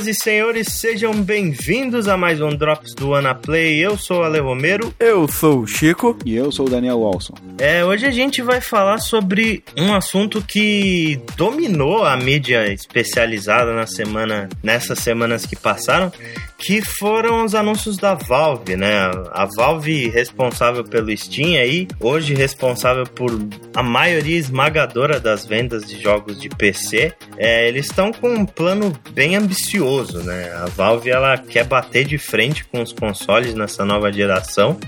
Senhoras e senhores, sejam bem-vindos a mais um Drops do Anaplay. Eu sou o Ale Romero. Eu sou o Chico. E eu sou o Daniel Walson. É, hoje a gente vai falar sobre um assunto que dominou a mídia especializada na semana, nessas semanas que passaram, que foram os anúncios da Valve, né? A Valve responsável pelo Steam aí, hoje responsável por a maioria esmagadora das vendas de jogos de PC. É, eles estão com um plano bem ambicioso, né? A Valve ela quer bater de frente com os consoles nessa nova geração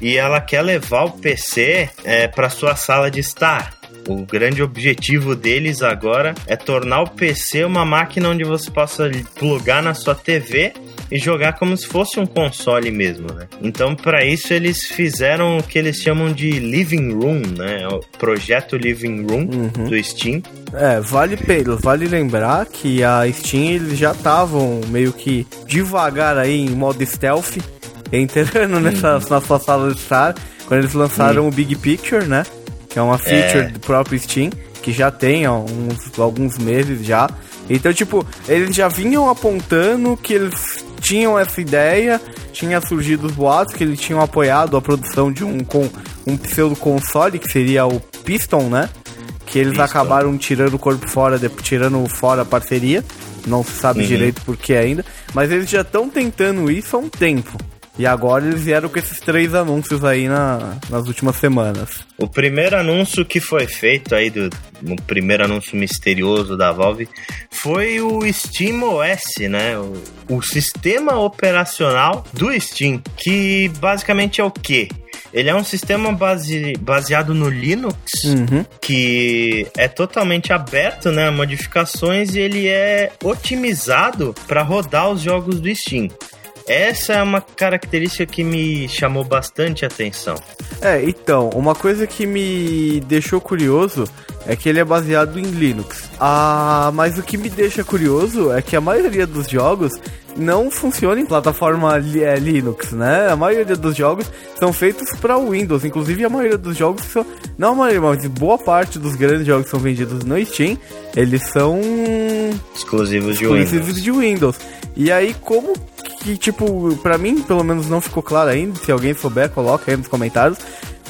e ela quer levar o PC é, para sua sala de estar. O grande objetivo deles agora é tornar o PC uma máquina onde você possa plugar na sua TV e jogar como se fosse um console mesmo, né? Então, para isso eles fizeram o que eles chamam de Living Room, né? O projeto Living Room uhum. do Steam. É, vale, vale lembrar que a Steam eles já estavam meio que devagar aí em modo stealth, entrando nessa, uhum. na sua sala de estar, quando eles lançaram uhum. o Big Picture, né? Que é uma feature é. do próprio Steam, que já tem ó, uns, alguns meses já. Então, tipo, eles já vinham apontando que eles tinham essa ideia, tinha surgido os boatos que eles tinham apoiado a produção de um, com, um pseudo console, que seria o Piston, né? Que eles Piston. acabaram tirando o corpo fora, de, tirando fora a parceria. Não se sabe uhum. direito por que ainda. Mas eles já estão tentando isso há um tempo. E agora eles vieram com esses três anúncios aí na, nas últimas semanas. O primeiro anúncio que foi feito aí, do, o primeiro anúncio misterioso da Valve, foi o Steam OS, né? O, o sistema operacional do Steam, que basicamente é o quê? Ele é um sistema base, baseado no Linux, uhum. que é totalmente aberto né, a modificações e ele é otimizado para rodar os jogos do Steam. Essa é uma característica que me chamou bastante atenção. É, então, uma coisa que me deixou curioso é que ele é baseado em Linux. Ah, mas o que me deixa curioso é que a maioria dos jogos não funciona em plataforma é, Linux, né? A maioria dos jogos são feitos para Windows, inclusive a maioria dos jogos são, não a maioria, mas boa parte dos grandes jogos que são vendidos no Steam, eles são exclusivos de exclusivos Windows. de Windows. E aí como que, tipo, para mim, pelo menos não ficou claro ainda. Se alguém souber, coloca aí nos comentários.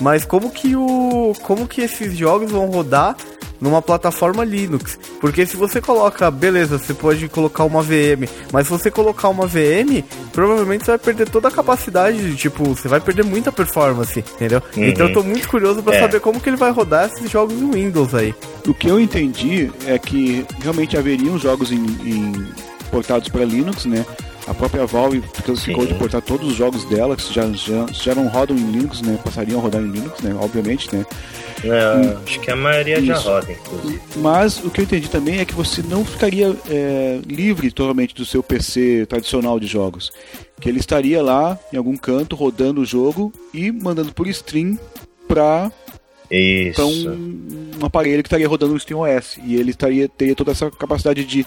Mas como que o. Como que esses jogos vão rodar numa plataforma Linux? Porque se você coloca, beleza, você pode colocar uma VM, mas se você colocar uma VM, provavelmente você vai perder toda a capacidade, de, tipo, você vai perder muita performance, entendeu? Uhum. Então eu tô muito curioso para é. saber como que ele vai rodar esses jogos no Windows aí. O que eu entendi é que realmente haveriam jogos em, em portados para Linux, né? A própria Valve ficou de portar todos os jogos dela, que já, já, já não rodam em Linux, né? Passariam a rodar em Linux, né? Obviamente, né? É, acho que a maioria Isso. já roda, inclusive. Mas o que eu entendi também é que você não ficaria é, livre totalmente do seu PC tradicional de jogos. Que ele estaria lá em algum canto rodando o jogo e mandando por stream para isso. Então, um aparelho que estaria rodando no SteamOS. E ele estaria, teria toda essa capacidade de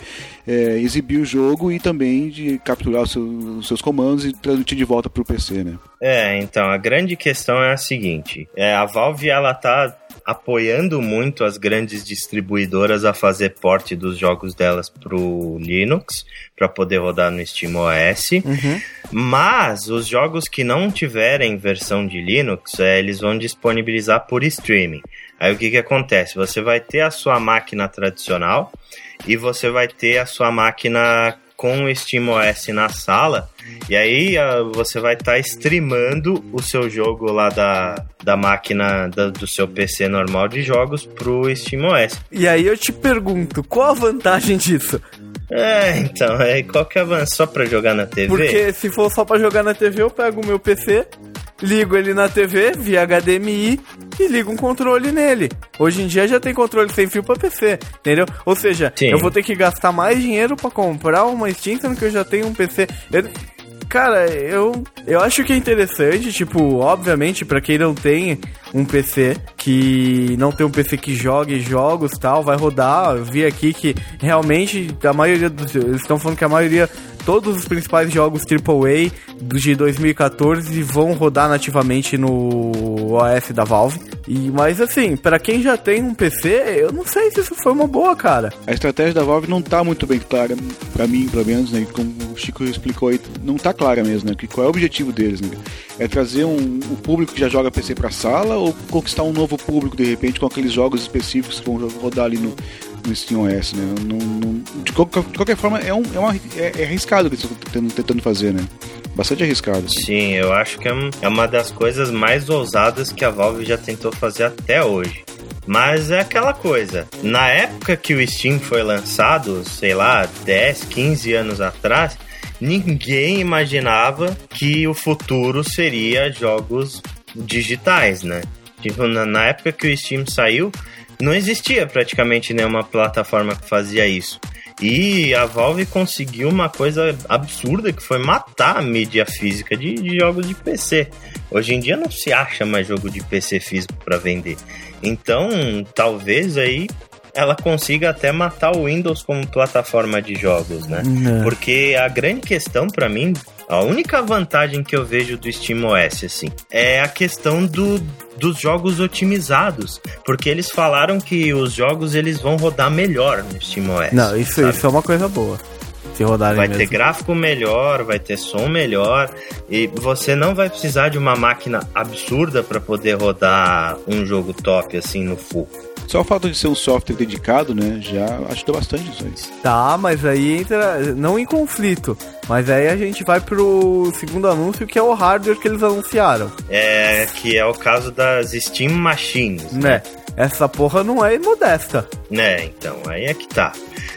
é, exibir o jogo e também de capturar os seus, os seus comandos e transmitir de volta para o PC, né? É, então, a grande questão é a seguinte. É, a Valve, ela tá apoiando muito as grandes distribuidoras a fazer porte dos jogos delas pro Linux, para poder rodar no SteamOS. Uhum. Mas os jogos que não tiverem versão de Linux, é, eles vão disponibilizar por streaming. Aí o que, que acontece? Você vai ter a sua máquina tradicional e você vai ter a sua máquina com o SteamOS na sala. E aí uh, você vai estar tá streamando o seu jogo lá da, da máquina da, do seu PC normal de jogos pro SteamOS. E aí eu te pergunto, qual a vantagem disso? É, então, é, qual que é Só pra jogar na TV? Porque se for só pra jogar na TV, eu pego o meu PC, ligo ele na TV via HDMI e ligo um controle nele. Hoje em dia já tem controle sem fio para PC, entendeu? Ou seja, Sim. eu vou ter que gastar mais dinheiro para comprar uma Steam, sendo que eu já tenho um PC. Eu, Cara, eu, eu acho que é interessante, tipo, obviamente, para quem não tem um PC, que não tem um PC que jogue jogos tal, vai rodar. Eu vi aqui que realmente a maioria dos. Eles estão falando que a maioria todos os principais jogos AAA de 2014 vão rodar nativamente no OS da Valve. E, mas assim, para quem já tem um PC, eu não sei se isso foi uma boa, cara. A estratégia da Valve não tá muito bem clara, para mim, pelo menos, né? Como o Chico explicou aí, não tá clara mesmo, né? Qual é o objetivo deles, né? É trazer um, o público que já joga PC pra sala ou conquistar um novo público, de repente, com aqueles jogos específicos que vão rodar ali no, no SteamOS, né? Não, não, de, qualquer, de, qualquer, forma, é, um, é, uma, é, é arriscado o que eles estão tentando, tentando fazer, né? Bastante arriscado. Sim, eu acho que é uma das coisas mais ousadas que a Valve já tentou fazer até hoje. Mas é aquela coisa. Na época que o Steam foi lançado, sei lá, 10, 15 anos atrás, ninguém imaginava que o futuro seria jogos digitais, né? Tipo, na, na época que o Steam saiu, não existia praticamente nenhuma plataforma que fazia isso. E a Valve conseguiu uma coisa absurda que foi matar a mídia física de, de jogos de PC. Hoje em dia não se acha mais jogo de PC físico para vender. Então, talvez aí ela consiga até matar o Windows como plataforma de jogos, né? É. Porque a grande questão para mim, a única vantagem que eu vejo do SteamOS, assim, é a questão do, dos jogos otimizados, porque eles falaram que os jogos eles vão rodar melhor no SteamOS. Não, isso, isso é uma coisa boa. Se rodarem vai mesmo. ter gráfico melhor, vai ter som melhor e você não vai precisar de uma máquina absurda para poder rodar um jogo top assim no full. Só o fato de ser um software dedicado, né, já ajuda bastante isso aí. Tá, mas aí entra, não em conflito, mas aí a gente vai pro segundo anúncio, que é o hardware que eles anunciaram. É, que é o caso das Steam Machines. Né? né? Essa porra não é modesta. Né, então, aí é que tá.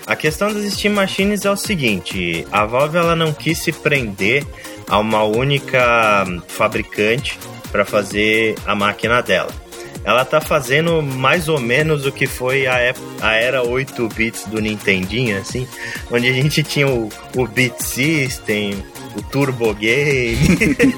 A questão das Steam Machines é o seguinte, a Valve ela não quis se prender a uma única fabricante para fazer a máquina dela ela tá fazendo mais ou menos o que foi a, a era 8 bits do Nintendinho, assim, onde a gente tinha o, o Beat System, o Turbo Game,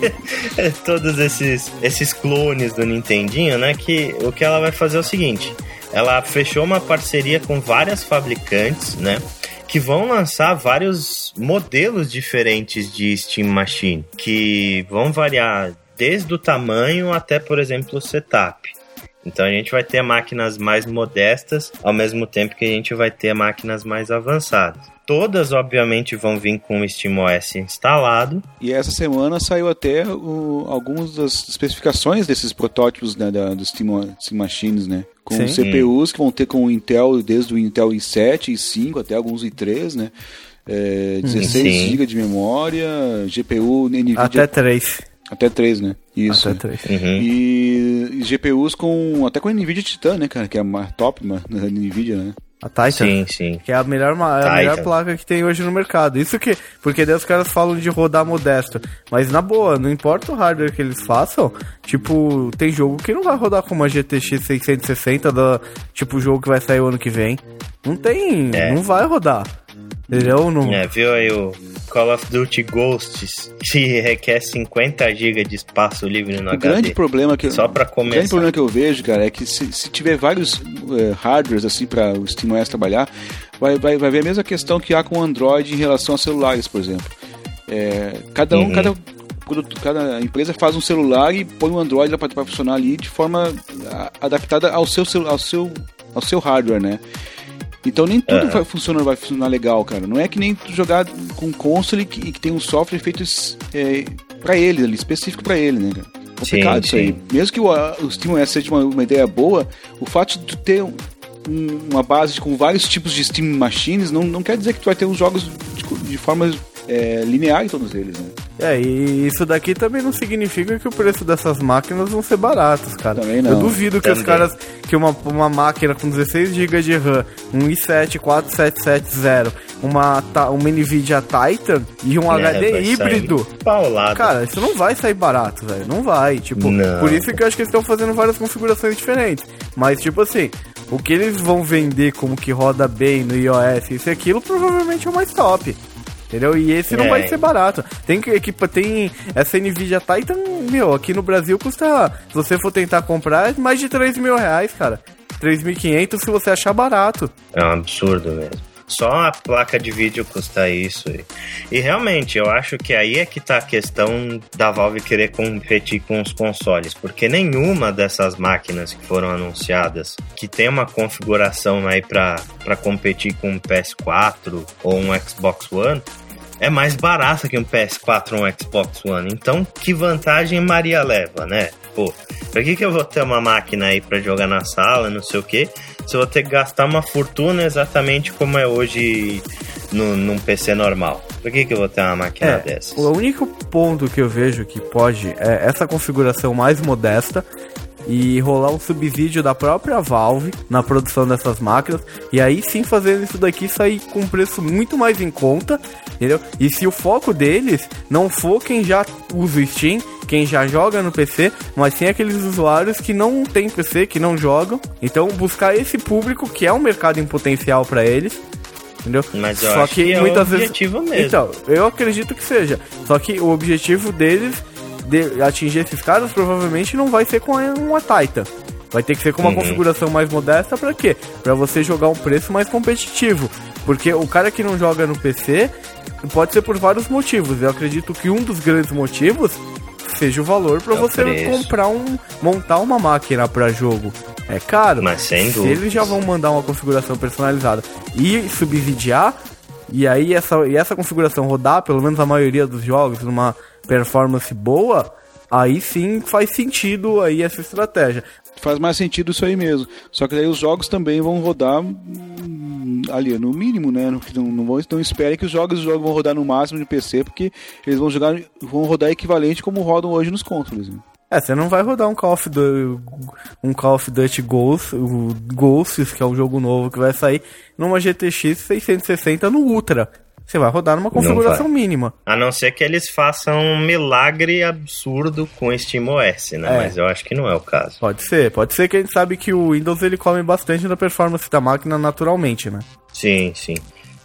todos esses, esses clones do Nintendinho, né? Que o que ela vai fazer é o seguinte: ela fechou uma parceria com várias fabricantes, né? que vão lançar vários modelos diferentes de Steam Machine, que vão variar desde o tamanho até, por exemplo, o setup. Então a gente vai ter máquinas mais modestas, ao mesmo tempo que a gente vai ter máquinas mais avançadas. Todas, obviamente, vão vir com o SteamOS instalado. E essa semana saiu até o, algumas das especificações desses protótipos né, da, do Steam, Steam Machines, né? Com Sim. CPUs que vão ter com o Intel, desde o Intel i7, i5 até alguns i3, né? É, 16 GB de memória, GPU NVIDIA... Até 3. Até 3, né? Isso. Até 3. Uhum. E, GPUs com. Até com a Nvidia Titan, né, cara? Que é a top da Nvidia, né? A Titan. Sim, sim. Que é a melhor, a melhor placa que tem hoje no mercado. Isso que. Porque daí os caras falam de rodar modesto. Mas na boa, não importa o hardware que eles façam. Tipo, tem jogo que não vai rodar com uma GTX 660, do, tipo o jogo que vai sair o ano que vem. Não tem. É. Não vai rodar. Não... É, viu aí o Call of Duty Ghosts, que requer 50 GB de espaço livre no o HD. Grande problema que Só para começar. O grande problema que eu vejo, cara, é que se, se tiver vários é, hardwares assim para o SteamOS trabalhar, vai, vai, vai ver a mesma questão que há com o Android em relação a celulares, por exemplo. É, cada um, uhum. cada cada empresa faz um celular e põe um Android para funcionar ali de forma adaptada ao seu, ao seu, ao seu hardware, né? Então nem tudo vai funcionar, vai funcionar legal, cara. Não é que nem jogar com console que, que tem um software feito é, para ele, ali, específico para ele, né, cara? Complicado sim, isso aí. Mesmo que o, o SteamOS seja uma, uma ideia boa, o fato de tu ter um, uma base com vários tipos de Steam Machines não, não quer dizer que tu vai ter os jogos de, de forma é, linear em todos eles, né? É, e isso daqui também não significa que o preço dessas máquinas vão ser baratos, cara. Também não. Eu duvido que os caras, que uma, uma máquina com 16 GB de RAM, um i7 4770, uma, uma NVIDIA Titan e um é, HD híbrido. Paulado. Cara, isso não vai sair barato, velho. Não vai. Tipo, não. por isso que eu acho que eles estão fazendo várias configurações diferentes. Mas, tipo assim, o que eles vão vender como que roda bem no iOS, isso e aquilo, provavelmente é o mais top. Entendeu? E esse não é. vai ser barato. Tem que equipa, tem essa Nvidia Titan, meu, aqui no Brasil custa, se você for tentar comprar, mais de 3 mil reais, cara. 3.500 se você achar barato. É um absurdo mesmo. Só a placa de vídeo custa isso. E, e realmente, eu acho que aí é que tá a questão da Valve querer competir com os consoles, porque nenhuma dessas máquinas que foram anunciadas que tem uma configuração aí para competir com um PS4 ou um Xbox One é mais barata que um PS4 ou um Xbox One. Então, que vantagem Maria leva, né? Pô, pra que, que eu vou ter uma máquina aí para jogar na sala, não sei o que, se eu vou ter que gastar uma fortuna exatamente como é hoje no, num PC normal? Por que, que eu vou ter uma máquina É, dessas? o único ponto que eu vejo que pode é essa configuração mais modesta e rolar um subsídio da própria Valve na produção dessas máquinas e aí sim fazendo isso daqui sair com um preço muito mais em conta, entendeu? E se o foco deles não for quem já usa o Steam, quem já joga no PC, mas sim aqueles usuários que não tem PC, que não jogam, então buscar esse público que é um mercado em potencial para eles. Entendeu? Mas eu acho que é o objetivo mesmo. Então, eu acredito que seja. Só que o objetivo deles de atingir esses caras provavelmente não vai ser com uma Taita. Vai ter que ser com uma Uhum. configuração mais modesta pra quê? Pra você jogar um preço mais competitivo. Porque o cara que não joga no PC pode ser por vários motivos. Eu acredito que um dos grandes motivos seja o valor pra É você preço. comprar um montar uma máquina pra jogo. É caro. Mas sem Se dúvidas. eles já vão mandar uma configuração personalizada e subsidiar, e aí essa, e essa configuração rodar, pelo menos a maioria dos jogos, numa performance boa, aí sim faz sentido aí essa estratégia. Faz mais sentido isso aí mesmo. Só que daí os jogos também vão rodar hum, ali, no mínimo, né? Não, não, vão, não espere que os jogos, os jogos vão rodar no máximo de PC, porque eles vão jogar, vão rodar equivalente como rodam hoje nos controles. Né? É, você não vai rodar um Call of Duty, um Call of Duty Ghosts, Ghosts, que é um jogo novo que vai sair, numa GTX 660 no Ultra. Você vai rodar numa configuração mínima. A não ser que eles façam um milagre absurdo com o SteamOS, né? É. Mas eu acho que não é o caso. Pode ser, pode ser que a gente sabe que o Windows ele come bastante da performance da máquina naturalmente, né? Sim, sim.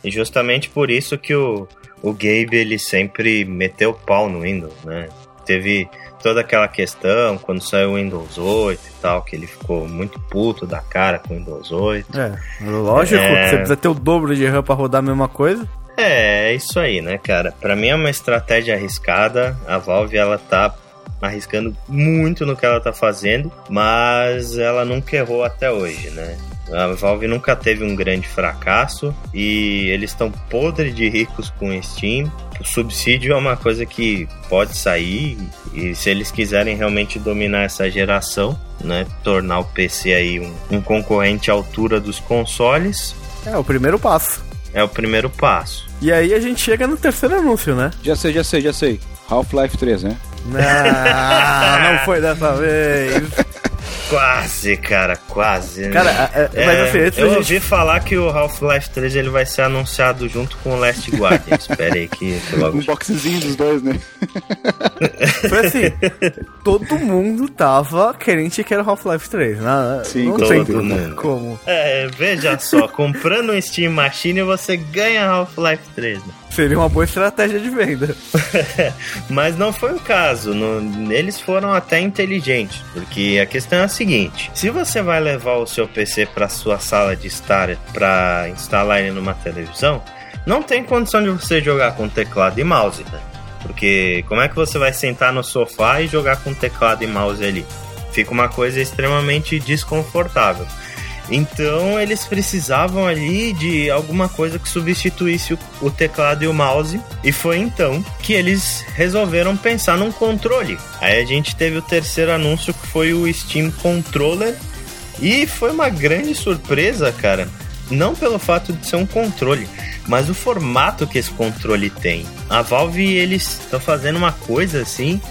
E justamente por isso que o, o Gabe ele sempre meteu o pau no Windows, né? Teve toda aquela questão quando saiu o Windows 8 e tal, que ele ficou muito puto da cara com o Windows 8. É, lógico, É. você precisa ter o dobro de RAM pra rodar a mesma coisa. É, é isso aí, né, cara? Pra mim é uma estratégia arriscada. A Valve ela tá arriscando muito no que ela tá fazendo, mas ela nunca errou até hoje, né? A Valve nunca teve um grande fracasso e eles estão podre de ricos com Steam. O subsídio é uma coisa que pode sair e se eles quiserem realmente dominar essa geração, né, tornar o PC aí um, um concorrente à altura dos consoles, É o primeiro passo. É o primeiro passo. E aí a gente chega no terceiro anúncio, né? Já sei, já sei, já sei. Half-Life 3, né? Não, não foi dessa vez. Quase, cara, quase. né? Cara, é- é- mas assim, antes eu gente- ouvi falar que o Half-Life 3 ele vai ser anunciado junto com o Last Guardian. Espera aí que, que logo. Um boxezinho dos dois, né? Foi assim, todo mundo tava querente que era o Half-Life 3, né? Sim, não todo tem mundo. como. É, veja só, comprando um Steam Machine você ganha Half-Life 3. Né? Seria uma boa estratégia de venda. Mas não foi o caso. no- eles foram até inteligentes, porque a questão é a seguinte: se você vai levar o seu PC para sua sala de estar para instalar ele numa televisão, não tem condição de você jogar com teclado e mouse, né? Porque como é que você vai sentar no sofá e jogar com teclado e mouse ali? Fica uma coisa extremamente desconfortável. Então eles precisavam ali de alguma coisa que substituísse o, teclado e o mouse. E foi então que eles resolveram pensar num controle. Aí a gente teve o terceiro anúncio que foi o Steam Controller. E foi uma grande surpresa, cara. Não pelo fato de ser um controle, mas o formato que esse controle tem. A Valve eles estão fazendo uma coisa assim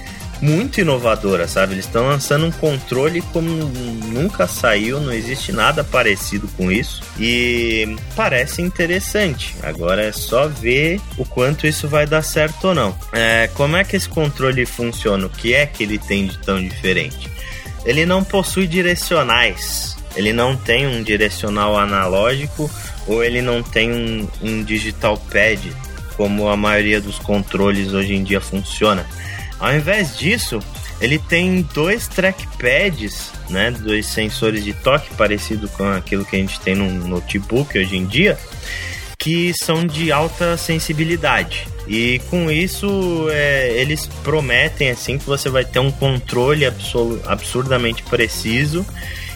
muito inovadora, sabe? Eles estão lançando um controle como nunca saiu, não existe nada parecido com isso e parece interessante. Agora é só ver o quanto isso vai dar certo ou não. É, como é que esse controle funciona? O que é que ele tem de tão diferente? Ele não possui direcionais. Ele não tem um direcional analógico ou ele não tem um, um digital pad como a maioria dos controles hoje em dia funciona. Ao invés disso, ele tem dois trackpads, né, dois sensores de toque parecido com aquilo que a gente tem no notebook hoje em dia, que são de alta sensibilidade. E com isso, é, eles prometem assim que você vai ter um controle absurdamente preciso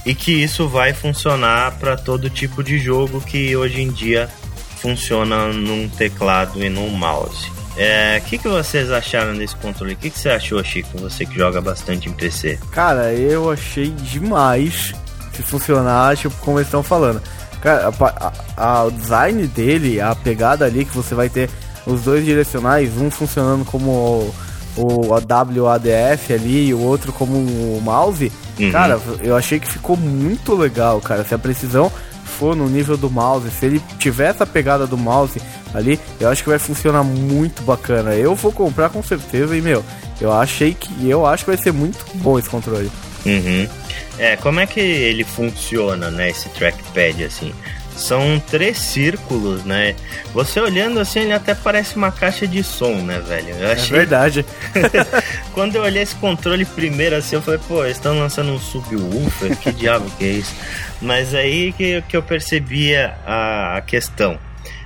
e que isso vai funcionar para todo tipo de jogo que hoje em dia funciona num teclado e num mouse. O é, que, que vocês acharam desse controle? O que, que você achou, Chico? Você que joga bastante em PC. Cara, eu achei demais se funcionar, tipo, como eles estão falando. Cara, o design dele, a pegada ali que você vai ter os dois direcionais, um funcionando como o, o WADF ali e o outro como o mouse. Uhum. Cara, eu achei que ficou muito legal, cara. Se a precisão for no nível do mouse, se ele tiver essa pegada do mouse ali, eu acho que vai funcionar muito bacana. Eu vou comprar com certeza e, meu, eu achei que. Eu acho que vai ser muito bom esse controle. Uhum. É, como é que ele funciona, né, esse trackpad, assim? São três círculos, né? Você olhando assim, ele até parece uma caixa de som, né, velho? Eu é achei... É verdade. Quando eu olhei esse controle primeiro assim, eu falei, pô, eles estão lançando um subwoofer, que diabo que é isso? Mas aí que, que eu percebi a, a questão.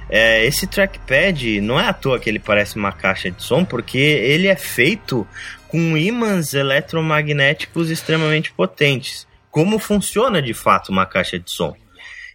É, esse trackpad não é à toa que ele parece uma caixa de som, porque ele é feito com ímãs eletromagnéticos extremamente potentes. Como funciona de fato uma caixa de som?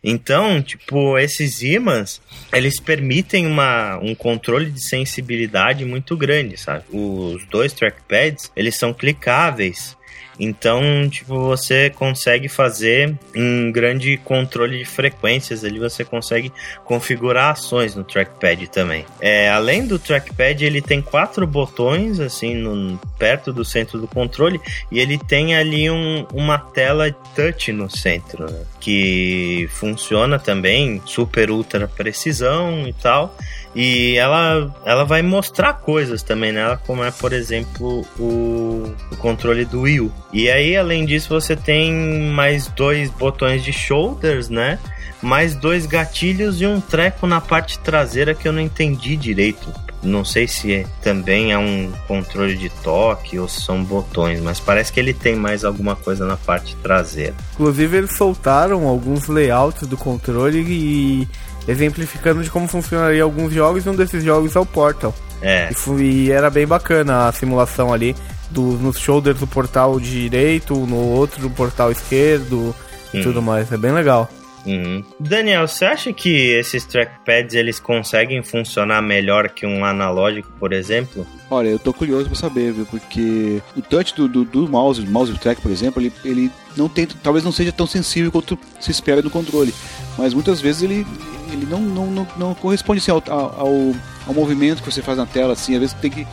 Então, tipo, esses ímãs, eles permitem uma, um controle de sensibilidade muito grande, sabe? Os dois trackpads, eles são clicáveis então, tipo, você consegue fazer um grande controle de frequências ali, você consegue configurar ações no trackpad também. É, além do trackpad, ele tem quatro botões, assim, no, perto do centro do controle, e ele tem ali um, uma tela touch no centro, né? que funciona também super ultra precisão e tal. E ela, ela vai mostrar coisas também nela, como é, por exemplo, o, o controle do Wii U. E aí, além disso, você tem mais dois botões de shoulders, né? Mais dois gatilhos e um treco na parte traseira que eu não entendi direito. Não sei se é, também é um controle de toque ou se são botões, mas parece que ele tem mais alguma coisa na parte traseira. Inclusive, eles soltaram alguns layouts do controle e exemplificando de como funcionaria alguns jogos, e um desses jogos é o Portal. É. E, foi, e era bem bacana a simulação ali, do, nos shoulders do portal direito, no outro do portal esquerdo e hum. tudo mais. É bem legal. Uhum. Daniel, você acha que esses trackpads eles conseguem funcionar melhor que um analógico, por exemplo? Olha, eu tô curioso para saber, viu? Porque o touch do, do, do mouse, do mouse track, por exemplo, ele, ele não tem, talvez não seja tão sensível quanto se espera do controle, mas muitas vezes ele, ele não, não, não, não corresponde assim, ao, ao, ao, movimento que você faz na tela, assim, às vezes tem que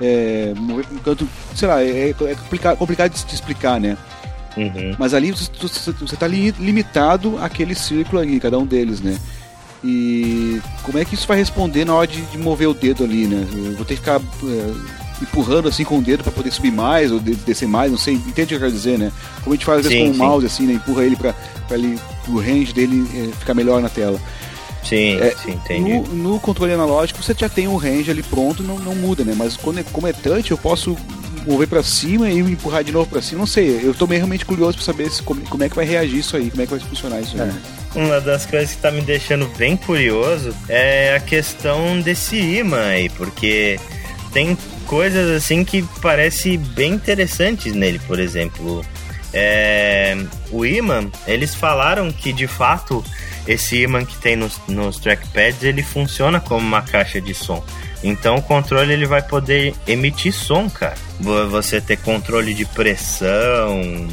é, mover um canto, sei lá, é, é complicado, complicado de, de explicar, né? Uhum. Mas ali você está limitado àquele círculo ali, cada um deles, né? E como é que isso vai responder na hora de, de mover o dedo ali, né? Eu vou ter que ficar é, empurrando assim com o dedo para poder subir mais ou descer mais, não sei, entende o que eu quero dizer, né? Como a gente faz às vezes sim, com o mouse, assim, né? Empurra ele para ele, o range dele é, ficar melhor na tela. Sim, é, sim, entendi. No, no, controle analógico você já tem um range ali pronto, não, não muda, né? Mas quando é, como é touch, eu posso mover para cima e empurrar de novo para cima. Não sei, eu tô realmente curioso para saber se, como, como, é que vai reagir isso aí, como é que vai funcionar isso aí. É. Uma das coisas que tá me deixando bem curioso é a questão desse imã aí, porque tem coisas assim que parece bem interessantes nele, por exemplo. É, o imã, eles falaram que de fato esse imã que tem nos, nos trackpads ele funciona como uma caixa de som. Então o controle ele vai poder emitir som, cara. Você ter controle de pressão,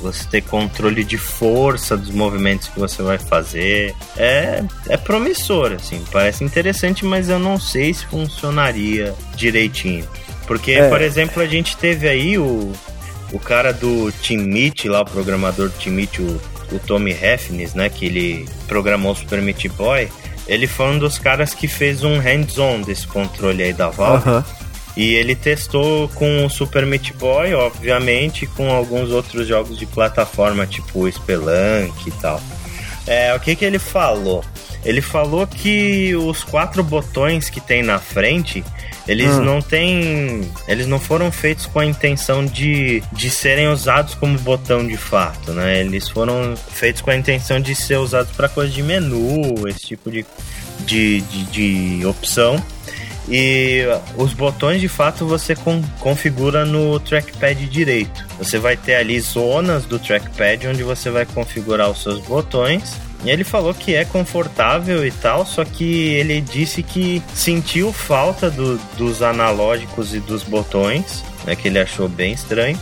você ter controle de força dos movimentos que você vai fazer. É, é promissor, assim, parece interessante, mas eu não sei se funcionaria direitinho. Porque, é. por exemplo, a gente teve aí o, o cara do Team Meet, lá, o programador do Team Meet, o, o Tommy Heffnes, né, que ele programou o Super Meat Boy ele foi um dos caras que fez um hands-on desse controle aí da Valve. Uhum. E ele testou com o Super Meat Boy, obviamente, com alguns outros jogos de plataforma, tipo Spelunk e tal. É, o que, que ele falou? Ele falou que os quatro botões que tem na frente, eles hum. não têm. Eles não foram feitos com a intenção de, de serem usados como botão de fato, né? Eles foram feitos com a intenção de ser usados para coisa de menu, esse tipo de, de, de, de opção. E os botões de fato você configura no trackpad direito. Você vai ter ali zonas do trackpad onde você vai configurar os seus botões. E ele falou que é confortável e tal, só que ele disse que sentiu falta do, dos analógicos e dos botões, né, que ele achou bem estranho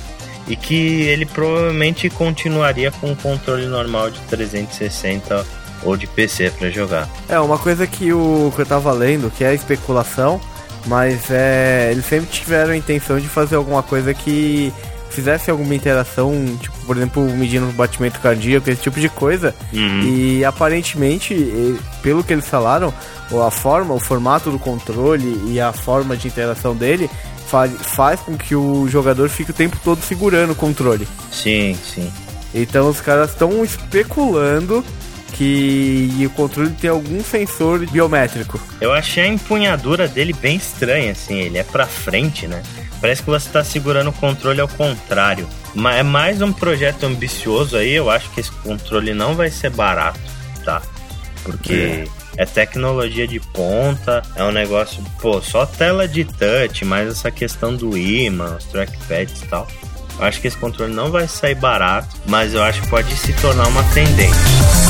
e que ele provavelmente continuaria com o controle normal de 360 ou de PC para jogar. É, uma coisa que, o, que eu tava lendo, que é especulação, mas é, eles sempre tiveram a intenção de fazer alguma coisa que fizesse alguma interação, tipo, por exemplo, medindo o batimento cardíaco, esse tipo de coisa. Uhum. E aparentemente, pelo que eles falaram, a forma, o formato do controle e a forma de interação dele faz, faz com que o jogador fique o tempo todo segurando o controle. Sim, sim. Então os caras estão especulando que o controle tem algum sensor biométrico. Eu achei a empunhadura dele bem estranha, assim, ele é pra frente, né? Parece que você tá segurando o controle ao contrário. Mas é mais um projeto ambicioso aí, eu acho que esse controle não vai ser barato, tá? Porque é é tecnologia de ponta, é um negócio, pô, só tela de touch, mais essa questão do imã, os trackpads e tal. Eu acho que esse controle não vai sair barato, mas eu acho que pode se tornar uma tendência.